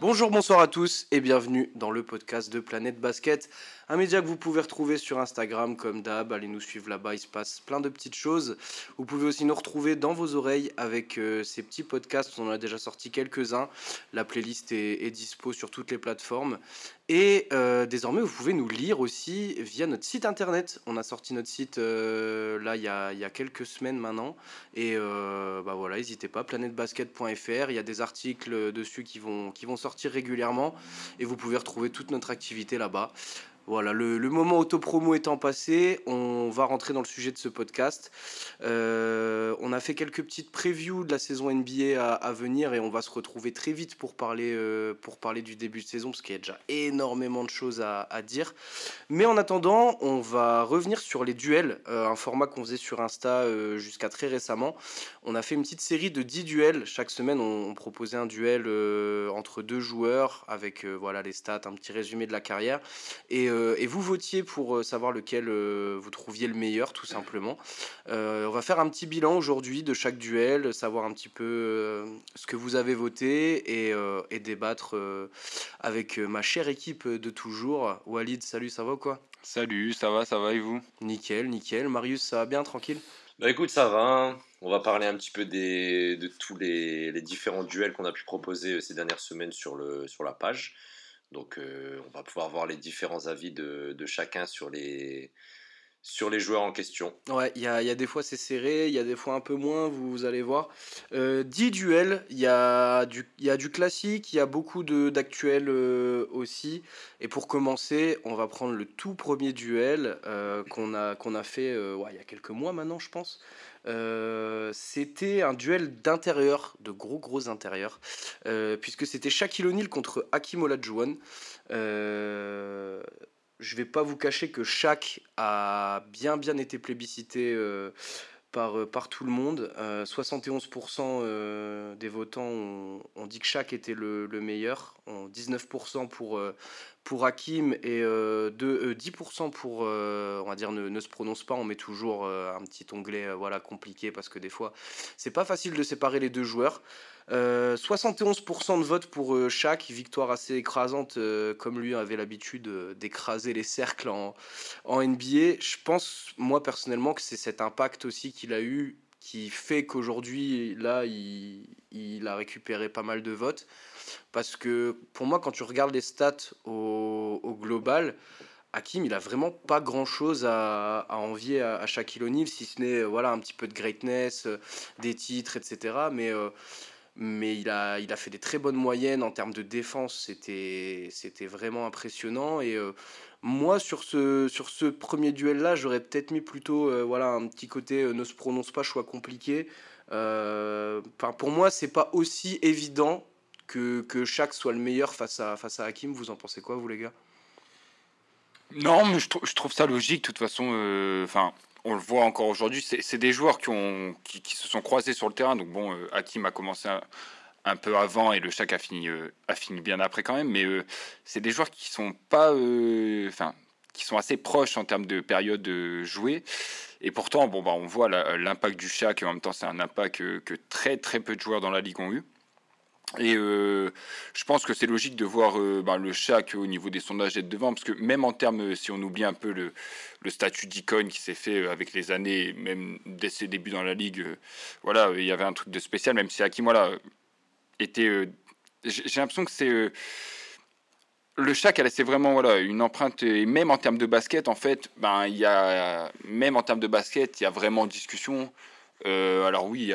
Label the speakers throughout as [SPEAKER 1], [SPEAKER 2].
[SPEAKER 1] Bonjour, bonsoir à tous et bienvenue dans le podcast de Planète Basket, un média que vous pouvez retrouver sur Instagram comme d'hab. Allez nous suivre là-bas, il se passe plein de petites choses. Vous pouvez aussi nous retrouver dans vos oreilles avec euh, ces petits podcasts. On en a déjà sorti quelques-uns. La playlist est, dispo sur toutes les plateformes. Et euh, désormais, vous pouvez nous lire aussi via notre site internet. On a sorti notre site euh, là il y, a, quelques semaines maintenant. Et bah voilà, n'hésitez pas, planetebasket.fr. Il y a des articles dessus qui vont, qui vont sortir régulièrement et vous pouvez retrouver toute notre activité là-bas. Voilà, le, moment auto-promo étant passé, on va rentrer dans le sujet de ce podcast. Euh, on a fait quelques petites previews de la saison NBA à, venir et on va se retrouver très vite pour parler, euh, pour parler du début de saison parce qu'il y a déjà énormément de choses à, dire. Mais en attendant, on va revenir sur les duels, euh, un format qu'on faisait sur Insta jusqu'à très récemment. On a fait une petite série de 10 duels. Chaque semaine, on, proposait un duel entre deux joueurs avec voilà, les stats, un petit résumé de la carrière. Et euh, et vous votiez pour euh, savoir lequel euh, vous trouviez le meilleur, tout simplement. on va faire un petit bilan aujourd'hui de chaque duel, savoir un petit peu ce que vous avez voté et, et débattre avec ma chère équipe de toujours. Walid, salut, ça va quoi?
[SPEAKER 2] Salut, ça va, ça va et vous?
[SPEAKER 1] Nickel, nickel. Marius, ça va bien, tranquille?
[SPEAKER 3] Bah écoute, ça va. Hein. On va parler un petit peu des, de tous les, les différents duels qu'on a pu proposer ces dernières semaines sur, le, sur la page. Donc euh, on va pouvoir voir les différents avis de, chacun sur les, sur les joueurs en question.
[SPEAKER 1] Ouais, il y a, des fois c'est serré, il y a des fois un peu moins, vous, allez voir. Euh, 10 duels, il y, a du, y a du classique, il y a beaucoup d'actuels euh, aussi. Et pour commencer, on va prendre le tout premier duel euh, qu'on a, qu'on a fait il y a quelques mois maintenant, je pense. Euh, c'était un duel d'intérieur, de gros gros intérieurs, euh, puisque c'était Shaquille O'Neal contre Hakim Olajuwon. Euh, je vais pas vous cacher que Shaq a bien bien été plébiscité par, par tout le monde. 71% des votants ont, dit que Shaq était le, le meilleur, 19% pour, pour Hakim et euh, de 10% euh, pour, euh, on va dire, ne, se prononce pas. On met toujours un petit onglet voilà, compliqué parce que des fois, c'est pas facile de séparer les deux joueurs. 71% de vote pour chaque victoire assez écrasante, comme lui avait l'habitude d'écraser les cercles en, en NBA. Je pense, moi personnellement, que c'est cet impact aussi qu'il a eu qui fait qu'aujourd'hui, là, il, il, a récupéré pas mal de votes. Parce que pour moi, quand tu regardes les stats au, au global, Hakim, il a vraiment pas grand chose à, à envier à, Shaquille O'Neal, si ce n'est voilà, un petit peu de greatness, euh, des titres, etc. Mais, euh, mais il, a, il a fait des très bonnes moyennes en termes de défense, c'était vraiment impressionnant. Et euh, moi, sur ce, sur ce premier duel-là, j'aurais peut-être mis plutôt voilà, un petit côté ne se prononce pas, choix compliqué. pour moi, c'est pas aussi évident que, que chaque soit le meilleur face à, face à Hakim. Vous en pensez quoi, vous, les gars?
[SPEAKER 2] Non, mais je, je, trouve ça logique. De toute façon, euh, enfin. On le voit encore aujourd'hui, c'est des joueurs qui, ont, qui, se sont croisés sur le terrain. Donc bon, euh, Hakim a commencé un, peu avant et le Shaq a fini, euh, a fini bien après quand même. Mais c'est des joueurs qui sont pas, enfin, qui sont assez proches en termes de période jouée. Et pourtant, bon, bah, on voit l'impact du Shaq et en même temps, c'est un impact que, que, très très peu de joueurs dans la ligue ont eu. Et euh, je pense que c'est logique de voir euh, ben, le Shaq au niveau des sondages être devant, parce que même en termes, si on oublie un peu le, statut d'icône qui s'est fait euh, avec les années, même dès ses débuts dans la ligue, voilà, il y avait un truc de spécial, même si Hakim, voilà, était. J'ai l'impression que c'est. le Shaq a laissé vraiment voilà, une empreinte, et même en termes de basket, en fait, ben, il y a, même en termes de basket, il y a vraiment discussion. Euh, alors oui, il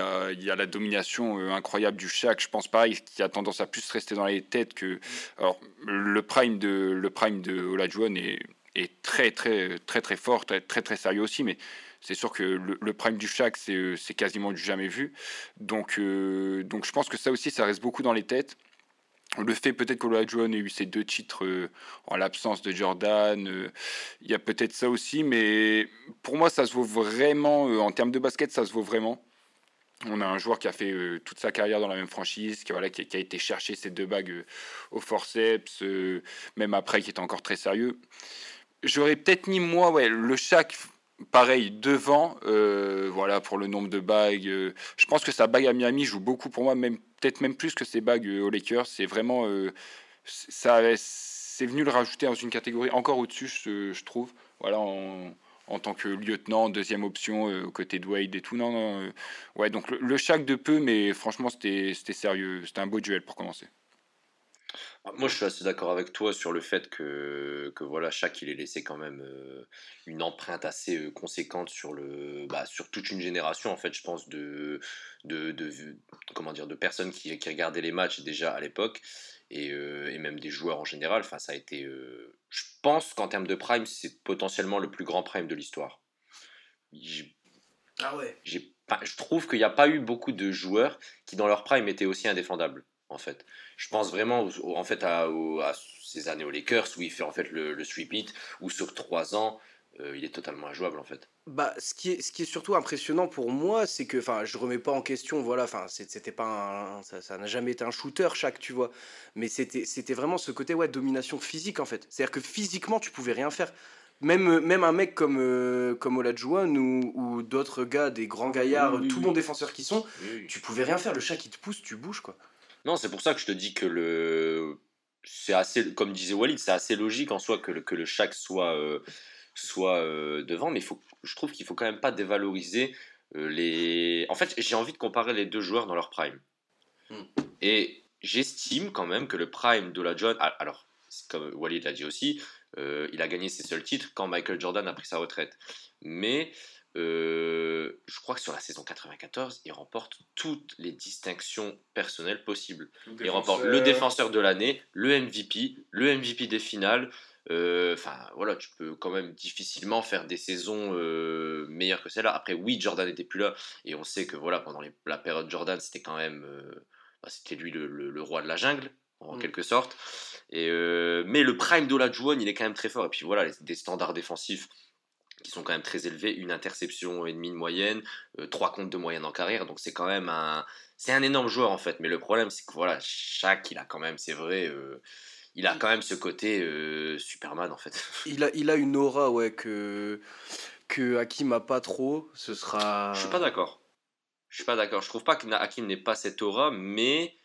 [SPEAKER 2] y, a, la domination euh, incroyable du Shaq, je pense pareil, qui a tendance à plus rester dans les têtes que... Alors, le prime de, le prime de Olajuwon est, est très très très très fort, très très, très sérieux aussi, mais c'est sûr que le, prime du Shaq, c'est quasiment du jamais vu. Donc, euh, donc je pense que ça aussi, ça reste beaucoup dans les têtes le fait peut-être qu'Olajuwon ait eu ces deux titres euh, en l'absence de Jordan, euh, il y a peut-être ça aussi, mais pour moi ça se vaut vraiment, euh, en termes de basket ça se vaut vraiment. On a un joueur qui a fait toute sa carrière dans la même franchise, qui, voilà, qui, a été chercher ses deux bagues au forceps, même après qui était encore très sérieux. J'aurais peut-être mis moi, ouais, le Shaq pareil, devant, euh, voilà, pour le nombre de bagues. Euh, je pense que sa bague à Miami joue beaucoup pour moi, même peut-être même plus que ses bagues aux Lakers. C'est vraiment. ça c'est venu le rajouter dans une catégorie encore au-dessus, je, trouve. Voilà, en, en, tant que lieutenant, deuxième option, aux côtés de Wade et tout. Non, non. ouais, donc le, le de peu, mais franchement, c'était sérieux. C'était un beau duel pour commencer.
[SPEAKER 3] Ah, moi, je suis assez d'accord avec toi sur le fait que, que voilà, chaque il ait laissé quand même euh, une empreinte assez conséquente sur le, bah, sur toute une génération en fait, je pense de, de, de comment dire, de personnes qui, qui, regardaient les matchs déjà à l'époque et, euh, et, même des joueurs en général. Enfin, ça a été, je pense qu'en termes de prime, c'est potentiellement le plus grand prime de l'histoire.
[SPEAKER 1] Ah ouais.
[SPEAKER 3] je trouve qu'il n'y a pas eu beaucoup de joueurs qui dans leur prime étaient aussi indéfendables en fait. Je pense vraiment en fait à, ces années aux Lakers où il fait en fait le, le sweep it, où sur trois ans, euh, il est totalement injouable en fait.
[SPEAKER 1] Bah, ce qui est, ce qui est surtout impressionnant pour moi, c'est que, enfin, je remets pas en question, voilà, enfin, c'était pas ça n'a jamais été un shooter chaque, tu vois, mais c'était, c'était vraiment ce côté ouais domination physique en fait. C'est-à-dire que physiquement, tu pouvais rien faire. Même, même un mec comme, euh, comme Olajuwon ou, ou d'autres gars, des grands gaillards, tout bon défenseurs qui sont, tu pouvais rien faire. Le chat qui te pousse, tu bouges quoi.
[SPEAKER 3] Non, c'est pour ça que je te dis que le. C'est assez, comme disait Walid, c'est assez logique en soi que le, que le chaque soit, euh, soit euh, devant, mais faut, je trouve qu'il faut quand même pas dévaloriser euh, les. En fait, j'ai envie de comparer les deux joueurs dans leur prime. Hmm. Et j'estime quand même que le prime de la John. Alors, comme Walid l'a dit aussi, il a gagné ses seuls titres quand Michael Jordan a pris sa retraite. Mais euh, je crois que sur la saison 94, il remporte toutes les distinctions personnelles possibles. Il remporte le défenseur de l'année, le MVP, le MVP des finales. Euh, enfin, voilà, tu peux quand même difficilement faire des saisons euh, meilleures que celle-là. Après, oui, Jordan n'était plus là, et on sait que voilà, pendant la période Jordan, c'était quand même, bah, c'était lui le, roi de la jungle en mm. quelque sorte. Et, mais le prime d'Olajuwon, il est quand même très fort. Et puis voilà, des standards défensifs qui sont quand même très élevés, une interception et demie de moyenne, euh, trois comptes de moyenne en carrière, donc c'est quand même un, c'est un énorme joueur en fait. Mais le problème, c'est que voilà, chaque, il a quand même, c'est vrai, euh, il a quand même ce côté euh, Superman en fait.
[SPEAKER 1] Il a, il a une aura, ouais, que que Hakim a pas trop. Ce sera.
[SPEAKER 3] Je suis pas d'accord. Je suis pas d'accord. Je trouve pas que Hakim n'ait pas cette aura, mais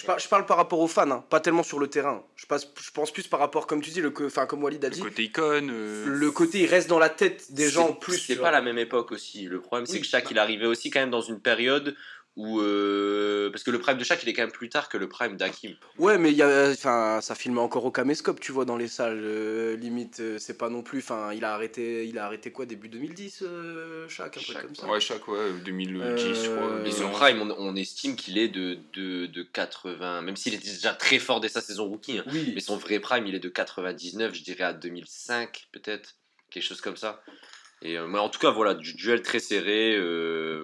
[SPEAKER 1] je, je, parle par rapport aux fans, hein, pas tellement sur le terrain. Je, passe, je pense plus par rapport, comme tu dis, le, enfin, comme Walid a dit.
[SPEAKER 2] Le côté icône. Euh,
[SPEAKER 1] le côté, il reste dans la tête des gens plus.
[SPEAKER 3] C'est pas la même époque aussi. Le problème, c'est que chaque, il arrivait aussi quand même dans une période euh, parce que le prime de chaque il est quand même plus tard que le prime d'Hakim.
[SPEAKER 1] Ouais, mais y a, enfin, ça filme encore au caméscope, tu vois, dans les salles. Euh, limite, euh, c'est pas non plus. Enfin, il a arrêté, il a arrêté quoi, début 2010, chaque, un peu comme ça.
[SPEAKER 2] Ouais, chaque, ouais, 2010,
[SPEAKER 3] je Et son prime, on, estime qu'il est de, de, de, 80, même s'il était déjà très fort dès sa saison rookie. Hein.
[SPEAKER 1] oui.
[SPEAKER 3] Mais son vrai prime, il est de 99, je dirais à 2005, peut-être, quelque chose comme ça. Et en tout cas, voilà, du duel très serré.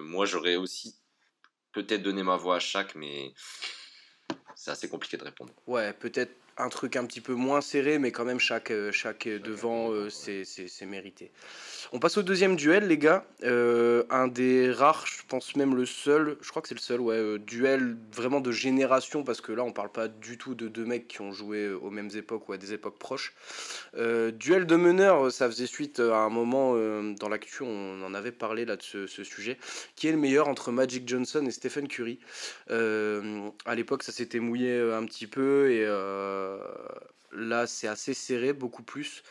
[SPEAKER 3] moi, j'aurais aussi peut-être donner ma voix à chaque, mais c'est assez compliqué de répondre.
[SPEAKER 1] Ouais, peut-être un truc un petit peu moins serré, mais quand même chaque, euh, chaque devant, euh, c'est mérité. On passe au deuxième duel, les gars. Euh, un des rares, je pense même le seul, je crois que c'est le seul, ouais, duel vraiment de génération, parce que là, on parle pas du tout de deux mecs qui ont joué aux mêmes époques ou à des époques proches. duel de meneur, ça faisait suite à un moment dans l'actu, on en avait parlé là de ce, ce, sujet, qui est le meilleur entre Magic Johnson et Stephen Curry? à l'époque, ça s'était mouillé un petit peu et euh, là, c'est assez serré, beaucoup plus.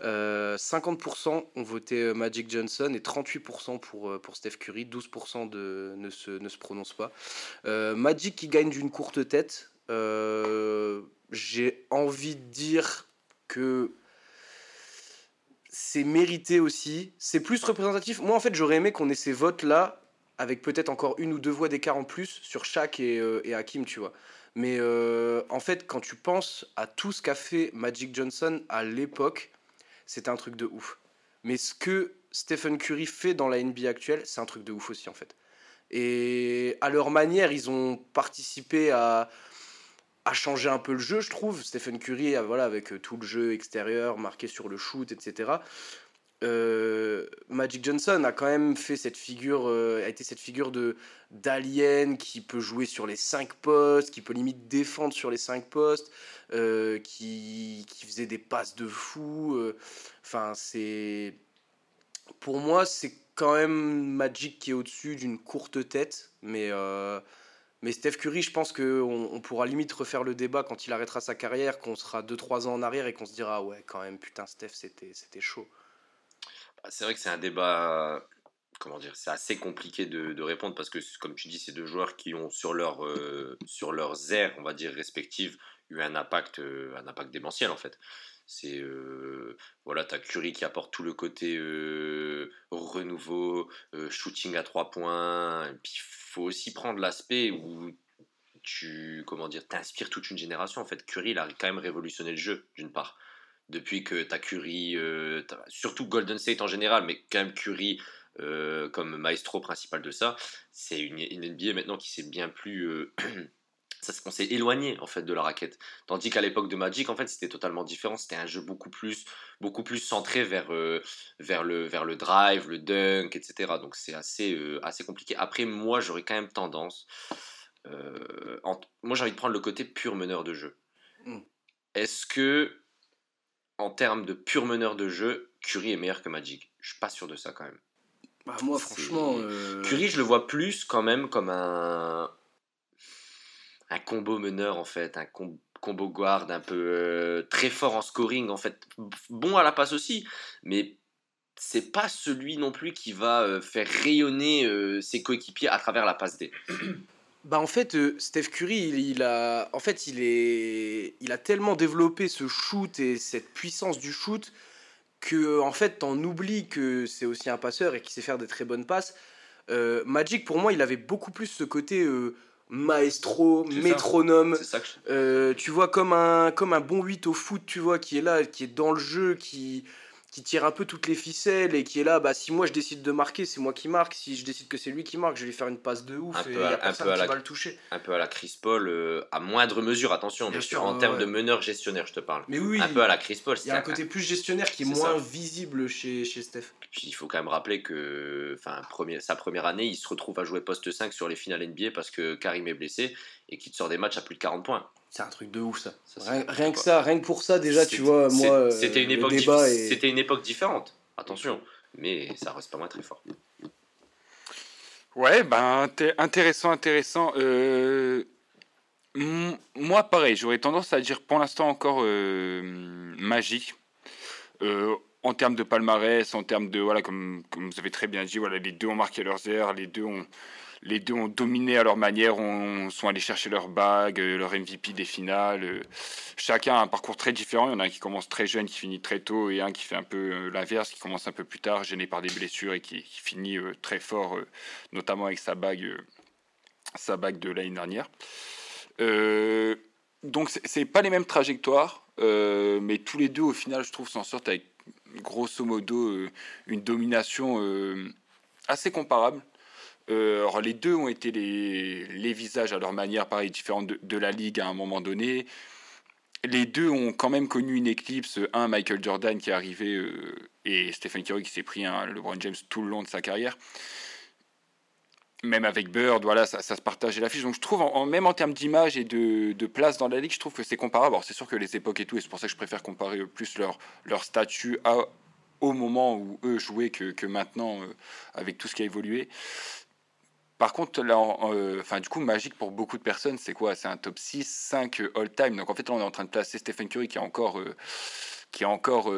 [SPEAKER 1] 50% euh, ont voté euh, Magic Johnson et 38% pour, pour Steph Curry. 12% de, ne, se, ne se prononce pas. Magic qui gagne d'une courte tête. J'ai envie de dire que c'est mérité aussi. C'est plus représentatif. Moi, en fait, j'aurais aimé qu'on ait ces votes-là avec peut-être encore une ou deux voix d'écart en plus sur chaque et, et Hakim, tu vois. Mais euh, en fait, quand tu penses à tout ce qu'a fait Magic Johnson à l'époque, c'était un truc de ouf. Mais ce que Stephen Curry fait dans la NBA actuelle, c'est un truc de ouf aussi en fait. Et à leur manière, ils ont participé à, à changer un peu le jeu, je trouve. Stephen Curry, voilà, avec tout le jeu extérieur marqué sur le shoot, etc. Euh, Magic Johnson a quand même fait cette figure, euh, a été cette figure de d'alien qui peut jouer sur les 5 postes, qui peut limite défendre sur les 5 postes, euh, qui, qui, faisait des passes de fou. Enfin, c'est Pour moi, c'est quand même Magic qui est au-dessus d'une courte tête, mais, mais Steph Curry, je pense qu'on on pourra limite refaire le débat quand il arrêtera sa carrière, qu'on sera 2-3 ans en arrière et qu'on se dira, ouais, quand même, putain, Steph, c'était chaud.
[SPEAKER 3] Bah, c'est vrai que c'est un débat, comment dire, c'est assez compliqué de, répondre parce que, comme tu dis, c'est deux joueurs qui ont sur, leur, euh, sur leurs aires, on va dire, respectives, eu un impact, euh, un impact démentiel en fait. C'est euh, voilà, t'as Curry qui apporte tout le côté renouveau, shooting à trois points. Et puis faut aussi prendre l'aspect où tu comment dire, t'inspires toute une génération. En fait, Curry il a quand même révolutionné le jeu d'une part. Depuis que t'as Curry, euh, surtout Golden State en général, mais quand même Curry euh, comme maestro principal de ça, c'est une, une NBA maintenant qui s'est bien plus euh, ça, on s'est éloigné en fait de la raquette. Tandis qu'à l'époque de Magic, en fait, c'était totalement différent. C'était un jeu beaucoup plus, beaucoup plus centré vers, euh, vers, le, vers le drive, le dunk, etc. Donc c'est assez, assez compliqué. Après, moi, j'aurais quand même tendance. en- moi, j'ai envie de prendre le côté pur meneur de jeu.
[SPEAKER 1] Mm.
[SPEAKER 3] Est-ce que, en termes de pur meneur de jeu, Curry est meilleur que Magic Je suis pas sûr de ça quand même.
[SPEAKER 1] Bah, moi, franchement. euh,
[SPEAKER 3] Curry, je le vois plus quand même comme un, un combo meneur en fait, un com- combo guard un peu euh, très fort en scoring en fait, bon à la passe aussi, mais c'est pas celui non plus qui va euh, faire rayonner euh, ses coéquipiers à travers la passe D.
[SPEAKER 1] Bah en fait, euh, Steph Curry, il, il a, en fait, il est, il a tellement développé ce shoot et cette puissance du shoot que en fait, t'en oublies que c'est aussi un passeur et qu'il sait faire des très bonnes passes. Euh, Magic, pour moi, il avait beaucoup plus ce côté euh, maestro,
[SPEAKER 3] ça.
[SPEAKER 1] métronome.
[SPEAKER 3] Ça je-
[SPEAKER 1] Euh, tu vois, comme un, comme un bon 8 au foot, tu vois, qui est là, qui est dans le jeu, qui, qui tire un peu toutes les ficelles et qui est là, bah si moi je décide de marquer, c'est moi qui marque. Si je décide que c'est lui qui marque, je vais lui faire une passe de ouf
[SPEAKER 3] Un
[SPEAKER 1] et
[SPEAKER 3] peu
[SPEAKER 1] y
[SPEAKER 3] à-
[SPEAKER 1] a
[SPEAKER 3] un
[SPEAKER 1] personne
[SPEAKER 3] peu à
[SPEAKER 1] qui
[SPEAKER 3] la-
[SPEAKER 1] va le toucher.
[SPEAKER 3] un peu à la Chris Paul, euh, à moindre mesure, attention,
[SPEAKER 1] Bien
[SPEAKER 3] mais
[SPEAKER 1] sûr,
[SPEAKER 3] en termes
[SPEAKER 1] ouais.
[SPEAKER 3] de meneur gestionnaire, je te parle.
[SPEAKER 1] Mais oui,
[SPEAKER 3] Un peu à la Chris Paul.
[SPEAKER 1] il y a un côté plus gestionnaire qui est, moins
[SPEAKER 3] ça.
[SPEAKER 1] visible chez, chez Steph.
[SPEAKER 3] Puis il faut quand même rappeler que premier, sa première année, il se retrouve à jouer poste 5 sur les finales NBA parce que Karim est blessé et qu'il te sort des matchs à plus de 40 points.
[SPEAKER 1] C'est un truc de ouf ça. Rien, rien que ça, rien que pour ça déjà, tu vois, moi, euh,
[SPEAKER 3] c'était une, époque c'était une différente, attention, mais ça reste pas moins très fort.
[SPEAKER 2] Ouais, ben inté- intéressant, intéressant. Euh, moi, pareil, j'aurais tendance à dire pour l'instant encore euh, magique. Euh, en termes de palmarès, en termes de voilà, comme, comme vous avez très bien dit, voilà, les deux ont marqué leurs airs, les deux ont les deux ont dominé à leur manière, ont, sont allés chercher leur bague, euh, leur MVP des finales. euh. chacun a un parcours très différent. Il y en a un qui commence très jeune, qui finit très tôt, et un qui fait un peu euh, l'inverse, qui commence un peu plus tard, gêné par des blessures et qui, finit très fort, notamment avec sa bague, sa bague de l'année dernière. Donc c'est- pas les mêmes trajectoires, mais tous les deux au final, je trouve, s'en sortent avec grosso modo une domination assez comparable. Euh, alors les deux ont été les, visages à leur manière, pareil, différente de, la ligue à un moment donné. Les deux ont quand même connu une éclipse. Un, Michael Jordan qui est arrivé euh, et Stephen Curry qui s'est pris un LeBron James tout le long de sa carrière. Même avec Bird, voilà, ça, ça se partageait l'affiche. Donc je trouve, en, même en termes d'image et de, place dans la ligue, je trouve que c'est comparable. Alors c'est sûr que les époques et tout, et c'est pour ça que je préfère comparer euh, plus leur, statut au moment où eux jouaient que, maintenant, avec tout ce qui a évolué. Par contre, là, euh, enfin, du coup, Magic pour beaucoup de personnes, c'est quoi? C'est un top 6, 5 euh, all-time. Donc en fait, là, on est en train de placer Stephen Curry qui a encore, euh, qui a encore,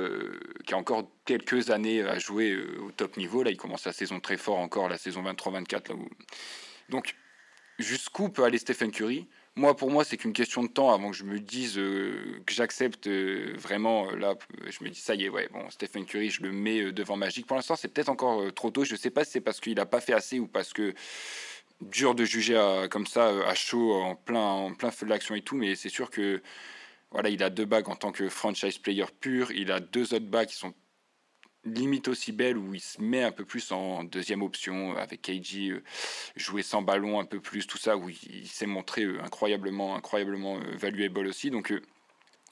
[SPEAKER 2] qui a encore quelques années à jouer au top niveau. Là, il commence la saison très fort encore, la saison 23-24. Là où... Donc, jusqu'où peut aller Stephen Curry? Moi, pour moi, c'est qu'une question de temps avant que je me dise euh, que j'accepte euh, vraiment. euh, là, je me dis, ça y est, ouais, bon, Stephen Curry, je le mets devant Magic. Pour l'instant, c'est peut-être encore trop tôt. Je sais pas si c'est parce qu'il n'a pas fait assez ou parce que dur de juger à- comme ça à chaud en plein en plein feu de l'action et tout mais c'est sûr que voilà il a deux bagues en tant que franchise player pur il a deux autres bagues qui sont limite aussi belles où il se met un peu plus en deuxième option avec KG euh, jouer sans ballon un peu plus tout ça où il, s'est montré euh, incroyablement incroyablement euh, valuable aussi. Donc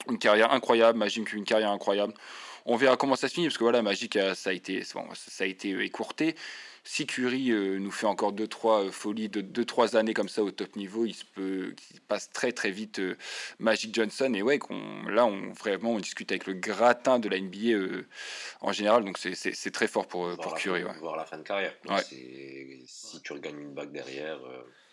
[SPEAKER 2] une carrière incroyable Magic une carrière incroyable. On verra comment ça se finit parce que voilà Magic ça a été ça a été écourté si Curry euh, nous fait encore 2-3 folies de 2-3 années comme ça au top niveau, il se peut qu'il passe très très vite Magic Johnson. Et ouais, qu'on, là, on, vraiment, on discute avec le gratin de la NBA en général. Donc c'est très fort pour, pour Curry.
[SPEAKER 3] ouais. Voir la fin de carrière. Si tu regagnes une bague derrière.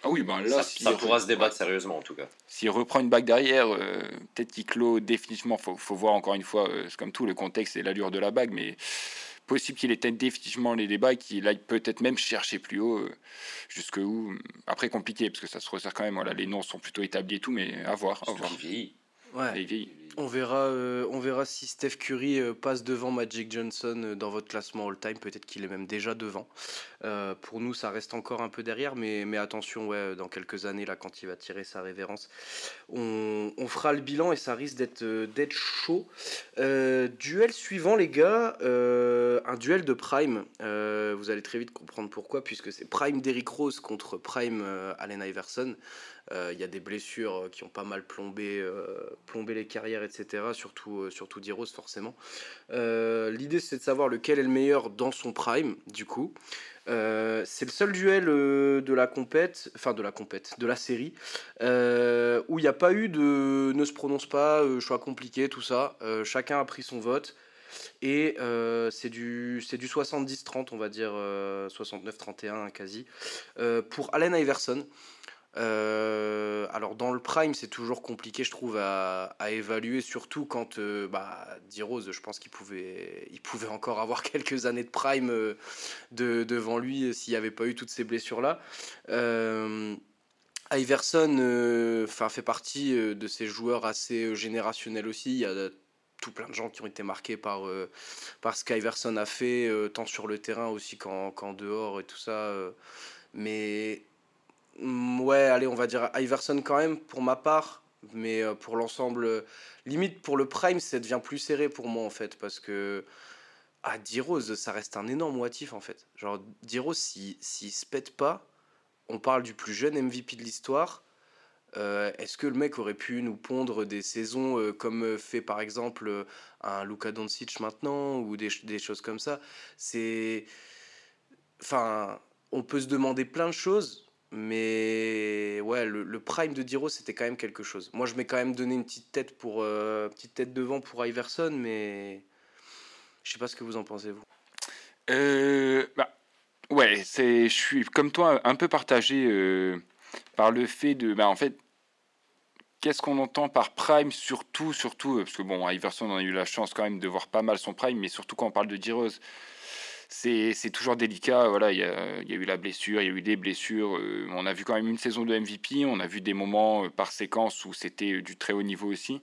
[SPEAKER 2] Ah oui, ben là,
[SPEAKER 3] ça, pourra se débattre sérieusement en tout cas.
[SPEAKER 2] S'il reprend une bague derrière, euh, peut-être qu'il clôt définitivement. Faut, faut voir encore une fois, euh, c'est comme tout, le contexte et l'allure de la bague, mais possible qu'il éteigne définitivement les débats, qu'il aille peut-être même chercher plus haut, euh, jusque où. Après, compliqué, parce que ça se resserre quand même. Voilà, les noms sont plutôt établis et tout, mais à voir. À voir.
[SPEAKER 1] Ouais. On verra, euh, on verra si Steph Curry euh, passe devant Magic Johnson euh, dans votre classement all-time. Peut-être qu'il est même déjà devant. pour nous, ça reste encore un peu derrière, mais, mais attention, ouais, dans quelques années, là, quand il va tirer sa révérence, on, on fera le bilan et ça risque d'être d'être chaud. duel suivant, les gars, un duel de Prime. vous allez très vite comprendre pourquoi, puisque c'est Prime Derrick Rose contre Prime Allen Iverson. Il y a des blessures qui ont pas mal plombé, plombé les carrières etc. Surtout, euh, surtout d'Heroes, forcément. Euh, l'idée, c'est de savoir lequel est le meilleur dans son prime, du coup. Euh, c'est le seul duel de la compète, enfin de la compète, de la série, où il n'y a pas eu de ne se prononce pas, choix compliqué, tout ça. chacun a pris son vote. Et c'est du, du 70-30, on va dire 69-31 quasi, pour Allen Iverson. Euh, alors dans le prime, c'est toujours compliqué, je trouve, à, évaluer, surtout quand euh, bah, D-Rose, je pense qu'il pouvait, il pouvait encore avoir quelques années de prime euh, de, devant lui s'il n'y avait pas eu toutes ces blessures-là. Iverson fait partie de ces joueurs assez générationnels aussi. Il y a tout plein de gens qui ont été marqués par, par ce qu'Iverson a fait, tant sur le terrain aussi qu'en dehors et tout ça. mais ouais, allez, on va dire Iverson quand même, pour ma part. Mais euh, pour l'ensemble, euh, limite pour le Prime, ça devient plus serré pour moi en fait. Parce que. Ah, D-Rose, ça reste un énorme motif en fait. Genre, D-Rose, s'il si, se pète pas, on parle du plus jeune MVP de l'histoire. Euh, est-ce que le mec aurait pu nous pondre des saisons comme fait par exemple un Luka Doncic maintenant ou des, des choses comme ça? C'est. Enfin, on peut se demander plein de choses, mais ouais, le, prime de Diro, c'était quand même quelque chose. Moi, je m'ai quand même donné une petite tête, pour, euh, petite tête devant pour Iverson, mais je sais pas ce que vous en pensez, vous.
[SPEAKER 2] Euh, bah, ouais, je suis comme toi un peu partagé euh, par le fait de. Bah, en fait, qu'est-ce qu'on entend par prime, surtout, surtout, parce que bon, Iverson, on a eu la chance quand même de voir pas mal son prime, mais surtout quand on parle de Diros c'est toujours délicat. Voilà, il y a, eu la blessure, il y a eu des blessures. Euh, on a vu quand même une saison de MVP. On a vu des moments euh, par séquence où c'était euh, du très haut niveau aussi.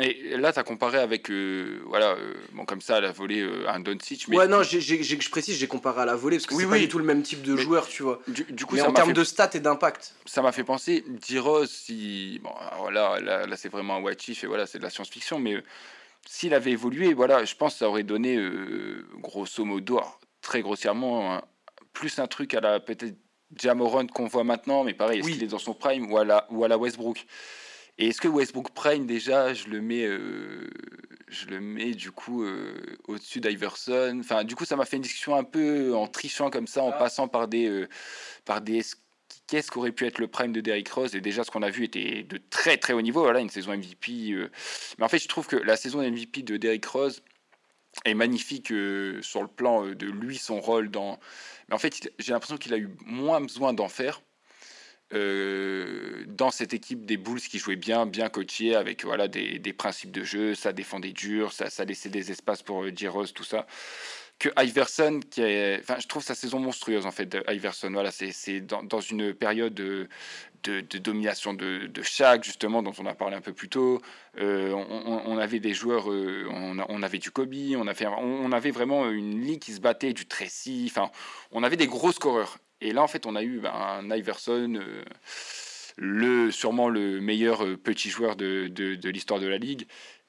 [SPEAKER 2] Et là, tu as comparé avec, voilà, bon, comme ça, la volée, un Doncic.
[SPEAKER 1] Mais... Ouais, non, je précise, j'ai comparé à la volée parce que c'est pas du tout le même type de joueur, tu vois. Du, coup, mais en termes de stats et d'impact.
[SPEAKER 2] Ça m'a fait penser, Diros, si. Bon, voilà, là, là c'est vraiment un what et voilà, c'est de la science-fiction, mais s'il avait évolué, voilà, je pense que ça aurait donné, euh, grosso modo, très grossièrement, plus un truc à la peut-être Jamoran qu'on voit maintenant, mais pareil, est-ce qu'il est dans son prime ou à la, ou à la Westbrook? Et est-ce que Westbrook prime, déjà, je le mets, euh, je le mets du coup euh, au-dessus d'Iverson? Enfin, du coup, ça m'a fait une discussion un peu en trichant comme ça, en ah. passant par des, par des qu'est-ce qu'aurait pu être le prime de Derrick Rose Et déjà, ce qu'on a vu était de très très haut niveau. Voilà, une saison MVP. Euh. Mais en fait, je trouve que la saison MVP de Derrick Rose est magnifique euh, sur le plan euh, de lui, son rôle dans. Mais en fait, j'ai l'impression qu'il a eu moins besoin d'en faire. dans cette équipe des Bulls qui jouait bien, bien coaché, avec voilà, des, des principes de jeu, ça défendait dur, ça, ça laissait des espaces pour. Rose, tout ça que Iverson, qui est, enfin, je trouve sa saison monstrueuse en fait. Iverson, voilà, c'est dans, dans, une période de, de, domination de, de Shaq justement, dont on a parlé un peu plus tôt. Euh, on, avait des joueurs, euh, on, on, avait du Kobe, on avait, on, avait vraiment une ligue qui se battait, du Tracy. Enfin, on avait des gros scoreurs. Et là, en fait, on a eu ben, un Iverson. Euh, le, sûrement le meilleur petit joueur de, de l'histoire de la ligue,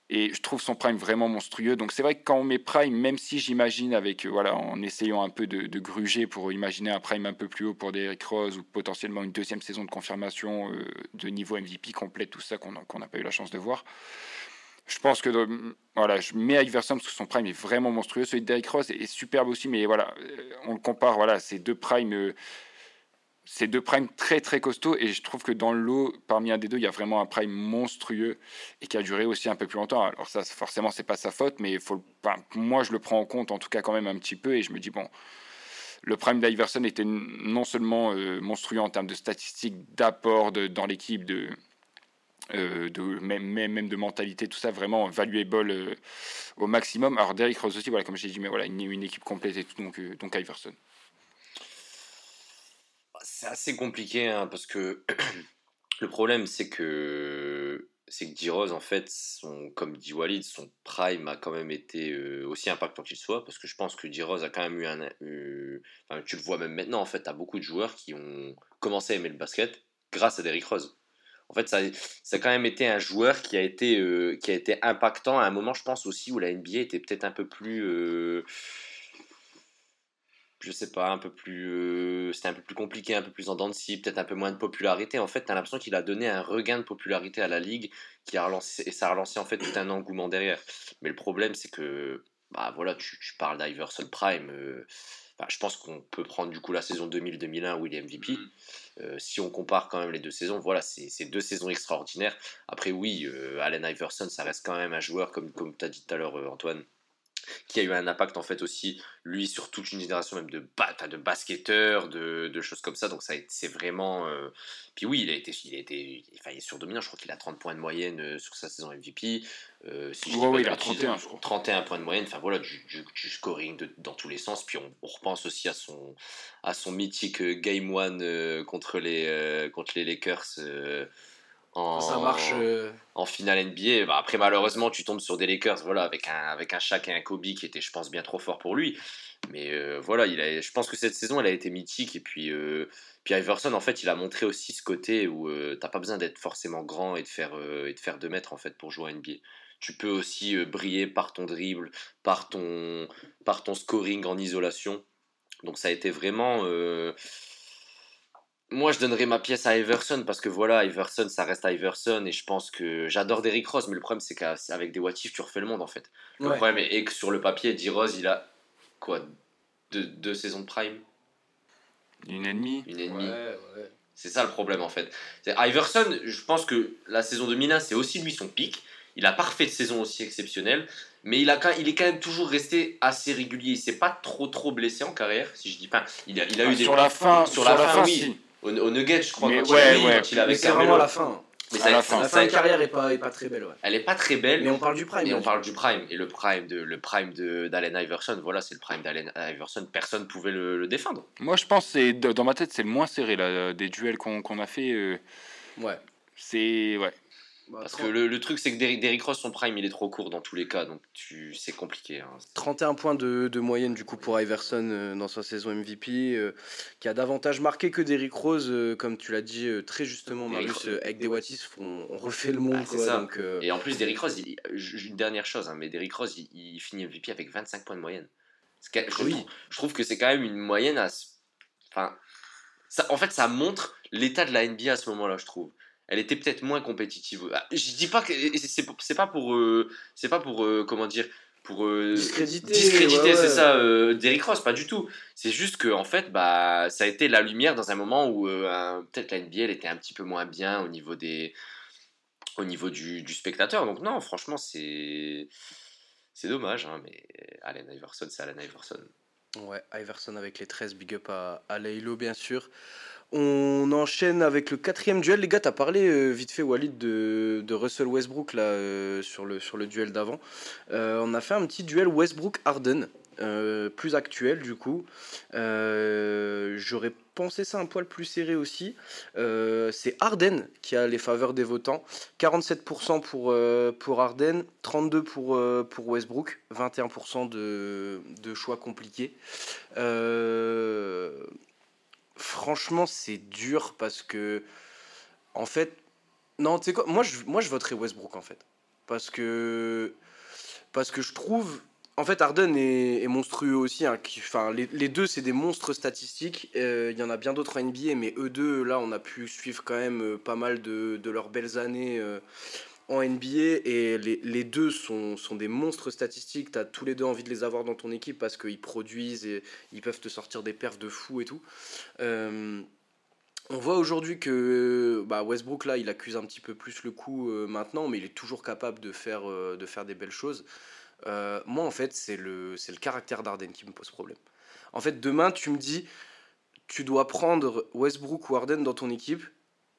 [SPEAKER 2] et je trouve son prime vraiment monstrueux. Donc c'est vrai que quand on met prime, même si j'imagine avec, euh, voilà, en essayant un peu de, gruger pour imaginer un prime un peu plus haut pour Derrick Rose ou potentiellement une deuxième saison de confirmation euh, de niveau MVP complet, tout ça qu'on n'a pas eu la chance de voir. je pense que voilà, je mets Iverson parce que son prime est vraiment monstrueux. Celui de Derrick Rose est, superbe aussi, mais voilà, euh, on le compare. Voilà, ces deux primes, euh, ces deux primes très très costauds. Et je trouve que dans le lot, parmi un des deux, il y a vraiment un prime monstrueux et qui a duré aussi un peu plus longtemps. Alors ça, forcément, c'est pas sa faute, mais faut, moi, je le prends en compte en tout cas quand même un petit peu et je me dis bon. Le prime d'Iverson était non seulement euh, monstrueux en termes de statistiques, d'apport dans l'équipe, de, euh, de, même, même, de mentalité, tout ça, vraiment valuable euh, au maximum. Alors Derrick Rose aussi, voilà, comme j'ai dit, mais voilà, une, une, équipe complète et tout, donc, euh, donc Iverson.
[SPEAKER 3] C'est assez compliqué, hein, parce que le problème, c'est que c'est que D-Rose, en fait, comme dit Walid, son prime a quand même été aussi impactant qu'il soit, parce que je pense que D-Rose a quand même eu un... enfin, tu le vois même maintenant, en fait, tu as beaucoup de joueurs qui ont commencé à aimer le basket grâce à Derrick Rose. En fait, ça, ça a quand même été un joueur qui a été, euh, qui a été impactant à un moment, je pense aussi, où la NBA était peut-être un peu plus. Euh, je sais pas, un peu plus. Euh, c'était un peu plus compliqué, un peu plus en dents de scie, peut-être un peu moins de popularité. En fait, tu as l'impression qu'il a donné un regain de popularité à la ligue qui a relancé, et ça a relancé en fait tout un engouement derrière. Mais le problème, c'est que. Bah voilà, tu, tu parles d'Iverson Prime je pense qu'on peut prendre du coup la saison 2000-2001 où il est MVP. Mm. Euh, si on compare quand même les deux saisons, voilà, c'est deux saisons extraordinaires. Après, oui, euh, Allen Iverson, ça reste quand même un joueur, comme, comme tu as dit tout à l'heure, euh, Antoine, qui a eu un impact en fait aussi, lui, sur toute une génération même de, de basketteurs, de, de, choses comme ça. Donc ça c'est vraiment... Euh, puis oui, il a été, il a été enfin, il est surdominant, je crois qu'il a 30 points de moyenne euh, sur sa saison MVP.
[SPEAKER 2] Euh, si ouais, il a 31,
[SPEAKER 3] je crois. 31 points de moyenne, enfin voilà, du, du, scoring de, dans tous les sens. Puis on, on, repense aussi à son, à son mythique Game One contre, les, contre les Lakers
[SPEAKER 1] en, ça marche, euh.
[SPEAKER 3] en finale NBA. Bah, après, malheureusement, tu tombes sur des Lakers voilà, avec, un, avec un Shaq et un Kobe qui étaient, je pense, bien trop forts pour lui. Mais euh, voilà, il a, je pense que cette saison, elle a été mythique. Et puis, euh, puis Iverson, en fait, il a montré aussi ce côté où t'as pas besoin d'être forcément grand et de faire, et de faire 2 mètres en fait, pour jouer à NBA. Tu peux aussi briller par ton dribble, par ton, par ton scoring en isolation. Donc ça a été vraiment moi, je donnerais ma pièce à Iverson parce que voilà, Iverson, ça reste Iverson et je pense que j'adore Derrick Rose, mais le problème, c'est qu'avec des what tu refais le monde en fait. Le problème est, que sur le papier, D. Rose, il a quoi deux, saisons de prime?
[SPEAKER 2] Une ennemie
[SPEAKER 3] Une ennemie. C'est ça le problème en fait. Iverson, je pense que la saison 2001, c'est aussi lui son pic. Il a parfait de saison aussi exceptionnelle, mais il, a, il est quand même toujours resté assez régulier. Il s'est pas trop trop blessé en carrière, si je dis pas. Il a, il a
[SPEAKER 2] eu
[SPEAKER 3] des
[SPEAKER 2] sur la fin, sur, la, fin, oui
[SPEAKER 3] au, au Nugget, je crois.
[SPEAKER 2] Mais quand ouais,
[SPEAKER 1] il,
[SPEAKER 2] ouais.
[SPEAKER 1] il avait c'est vraiment la fin.
[SPEAKER 3] Mais
[SPEAKER 1] ça, la fin, la fin de carrière est pas, est pas très belle. Ouais.
[SPEAKER 3] Elle est pas très belle.
[SPEAKER 1] Mais on parle du prime.
[SPEAKER 3] Et on parle du prime. Et le prime de le prime de d'Allen Iverson, voilà, c'est le prime d'Allen Iverson. Personne pouvait le, le, défendre.
[SPEAKER 2] Moi, je pense c'est dans ma tête, c'est le moins serré là, des duels qu'on qu'on a fait. Euh,
[SPEAKER 1] ouais.
[SPEAKER 2] C'est ouais.
[SPEAKER 3] Bah, Parce que le, le truc, c'est que Derrick, Derrick, Ross, son prime, il est trop court dans tous les cas, donc tu, c'est compliqué. Hein.
[SPEAKER 1] 31 points de, de, moyenne du coup pour Iverson euh, dans sa saison MVP, euh, qui a davantage marqué que Derrick Rose, euh, comme tu l'as dit très justement, Marius, avec des Wattis, on, on, refait le monde.
[SPEAKER 3] Bah, ça. Donc, Et en plus, Derrick Rose, il, une dernière chose, hein, mais Derrick Rose, il, il, finit MVP avec 25 points de moyenne. Je, oui. trouve, je, trouve, que c'est quand même une moyenne à. Enfin, ça, en fait, ça montre l'état de la NBA à ce moment-là, je trouve elle était peut-être moins compétitive. Ah, je dis pas que c'est pas pour euh, c'est pas pour euh, comment dire pour euh,
[SPEAKER 1] discréditer,
[SPEAKER 3] discréditer c'est ça Derrick Ross pas du tout. C'est juste que en fait bah ça a été la lumière dans un moment où peut-être la NBA était un petit peu moins bien au niveau des au niveau du, du spectateur. Donc non franchement c'est c'est dommage hein, mais Allen Iverson c'est Allen Iverson.
[SPEAKER 1] Ouais Iverson avec les 13 big up à, à Leilo bien sûr on enchaîne avec le quatrième duel. Les gars, tu as parlé euh, vite fait, Walid, de, Russell Westbrook là, euh, sur, le, duel d'avant. Euh, on a fait un petit duel Westbrook-Harden, plus actuel du coup. J'aurais pensé ça un poil plus serré aussi. C'est Harden qui a les faveurs des votants. 47% pour, pour Harden, 32% pour, pour Westbrook, 21% de, de choix compliqués. Franchement, c'est dur parce que, en fait, non, tu sais quoi, moi je, moi je voterais Westbrook en fait. Parce que, parce que je trouve, en fait, Harden est, monstrueux aussi. Hein, qui, les, deux, c'est des monstres statistiques. Euh, il y en a bien d'autres en NBA, mais eux deux, là, on a pu suivre quand même euh, pas mal de, de leurs belles années. Euh, en NBA et les, les deux sont, sont, des monstres statistiques. Tu as tous les deux envie de les avoir dans ton équipe parce qu'ils produisent et ils peuvent te sortir des perfs de fou et tout. Euh, on voit aujourd'hui que bah, Westbrook, là, il accuse un petit peu plus le coup euh, maintenant, mais il est toujours capable de faire, euh, de faire des belles choses. moi, en fait, c'est le, le caractère d'Arden qui me pose problème. En fait, demain, tu me dis, tu dois prendre Westbrook ou Arden dans ton équipe.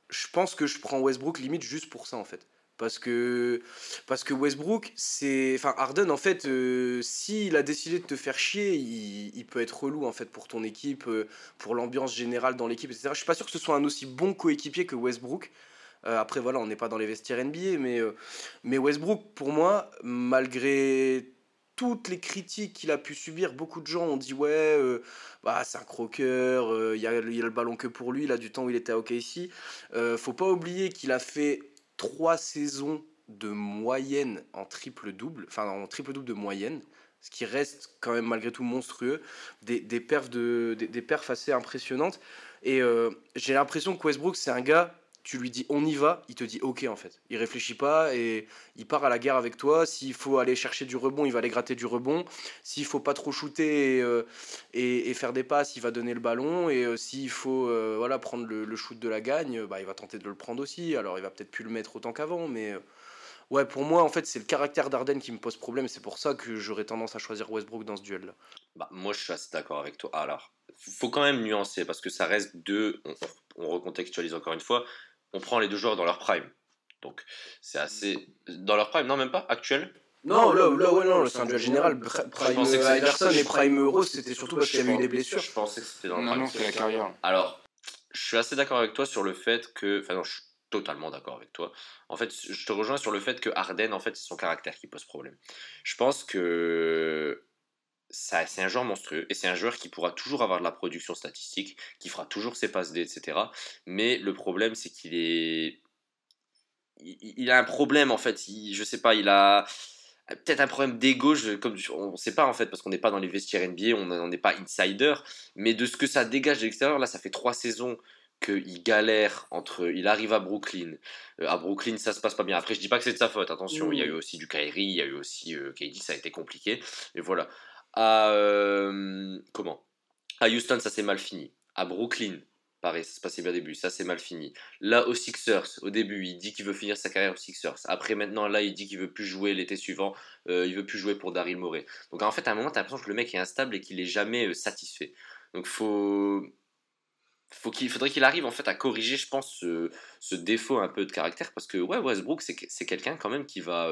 [SPEAKER 1] Je pense que je prends Westbrook limite juste pour ça, en fait. Parce que, parce que Westbrook, c'est. Enfin, Harden, en fait, euh, s'il a décidé de te faire chier, il, peut être relou, en fait, pour ton équipe, euh, pour l'ambiance générale dans l'équipe, etc. Je suis pas sûr que ce soit un aussi bon coéquipier que Westbrook. Euh, après, voilà, on n'est pas dans les vestiaires NBA, mais, mais Westbrook, pour moi, malgré toutes les critiques qu'il a pu subir, beaucoup de gens ont dit ouais, bah, c'est un croqueur, il y, a, y, a, le ballon que pour lui, il a du temps où il était à OKC. faut pas oublier qu'il a fait trois saisons de moyenne en triple-double, enfin en triple-double de moyenne, ce qui reste quand même malgré tout monstrueux, des, des perfs, de, des, assez impressionnantes. Et euh, j'ai l'impression que Westbrook, c'est un gars tu lui dis on y va, il te dit ok en fait. Il réfléchit pas et il part à la guerre avec toi. S'il faut aller chercher du rebond, il va aller gratter du rebond. S'il faut pas trop shooter et, euh, faire des passes, il va donner le ballon. Et euh, s'il faut euh, voilà, prendre le, shoot de la gagne, bah, il va tenter de le prendre aussi. Alors il va peut-être plus le mettre autant qu'avant, mais ouais, pour moi en fait c'est le caractère d'Arden qui me pose problème. C'est pour ça que j'aurais tendance à choisir Westbrook dans ce duel-là.
[SPEAKER 3] Bah, moi je suis assez d'accord avec toi. Alors faut quand même nuancer parce que ça reste deux. on recontextualise encore une fois on prend les deux joueurs dans leur prime. Donc c'est assez. Dans leur prime, non, même pas Actuel?
[SPEAKER 1] Non, là, là, ouais, non, c'est un duel général. Prime Iverson et Prime Euro, c'était surtout parce qu'il y avait eu des blessures.
[SPEAKER 3] Je pensais que c'était dans
[SPEAKER 2] le Non, c'est la carrière.
[SPEAKER 3] Alors, je suis assez d'accord avec toi sur le fait que. Enfin, non, je suis totalement d'accord avec toi. En fait, je te rejoins sur le fait que Harden, en fait, c'est son caractère qui pose problème. Je pense que c'est un joueur monstrueux et c'est un joueur qui pourra toujours avoir de la production statistique, qui fera toujours ses passes D, etc. Mais le problème, c'est qu'il est. Il, a un problème en fait. Il, je sais pas, il a peut-être un problème d'ego, comme on ne sait pas en fait, parce qu'on n'est pas dans les vestiaires NBA, on n'est pas insider. Mais de ce que ça dégage de l'extérieur, là, ça fait trois saisons qu'il galère entre. Il arrive à Brooklyn. Euh, à Brooklyn, ça se passe pas bien. Après, je dis pas que c'est de sa faute, attention. Il y a eu aussi du Kyrie, il y a eu aussi euh, KD, ça a été compliqué. Et voilà. À, euh, comment? À Houston, ça s'est mal fini. À Brooklyn, pareil, ça se passait bien au début, ça s'est mal fini. Là, aux Sixers, au début, il dit qu'il veut finir sa carrière aux Sixers. Après, maintenant, là, il dit qu'il veut plus jouer l'été suivant, euh, il veut plus jouer pour Daryl Morey. Donc, en fait, à un moment, tu as l'impression que le mec est instable et qu'il est jamais euh, satisfait. Donc, faut. Faut qu'il faudrait qu'il arrive en fait à corriger, je pense, ce, défaut un peu de caractère parce que ouais, Westbrook, c'est quelqu'un quand même qui va,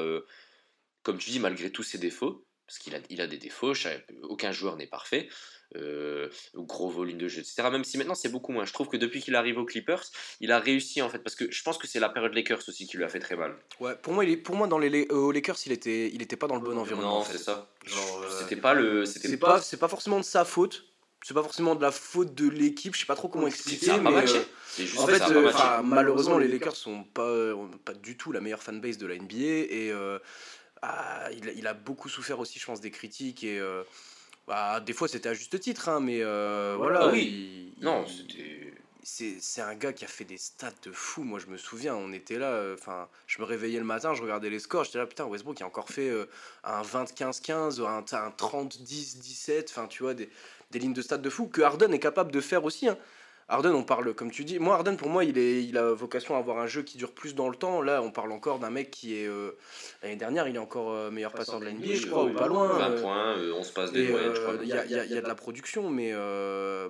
[SPEAKER 3] comme tu dis, malgré tous ses défauts, parce qu'il a, il a des défauts, aucun joueur n'est parfait, euh, gros volume de jeu, etc. Même si maintenant c'est beaucoup moins. Je trouve que depuis qu'il arrive aux Clippers, il a réussi en fait, parce que je pense que c'est la période Lakers aussi qui lui a fait très mal.
[SPEAKER 1] Ouais, pour moi, il est, pour moi dans les aux Lakers, il était, il était pas dans le bon environnement.
[SPEAKER 3] Non, c'est ça. c'était pas le,
[SPEAKER 1] c'est pas, c'est pas forcément de sa faute. C'est pas forcément de la faute de l'équipe, je sais pas trop comment expliquer. mais euh, en fait, euh, malheureusement, les Lakers sont pas, pas du tout la meilleure fanbase de la NBA et ah, il, a beaucoup souffert aussi, je pense, des critiques et euh, bah, des fois c'était à juste titre, hein, mais euh, voilà.
[SPEAKER 3] Ah oui. non,
[SPEAKER 1] C'est un gars qui a fait des stats de fou. Moi, je me souviens, on était là. Euh, enfin, je me réveillais le matin, je regardais les scores. J'étais là, putain, Westbrook, il a encore fait un 20-15-15, un, un 30-10-17. Enfin, tu vois, des, des, lignes de stats de fou que Harden est capable de faire aussi. Hein. Arden, on parle, comme tu dis, moi Arden pour moi il, est, il a vocation à avoir un jeu qui dure plus dans le temps. Là on parle encore d'un mec qui est, euh, l'année dernière il est encore euh, meilleur passeur de la NBA je crois, ou pas loin.
[SPEAKER 3] 20 euh, points, on se passe des moyennes je crois.
[SPEAKER 1] Il y, a, y, a de la production mais,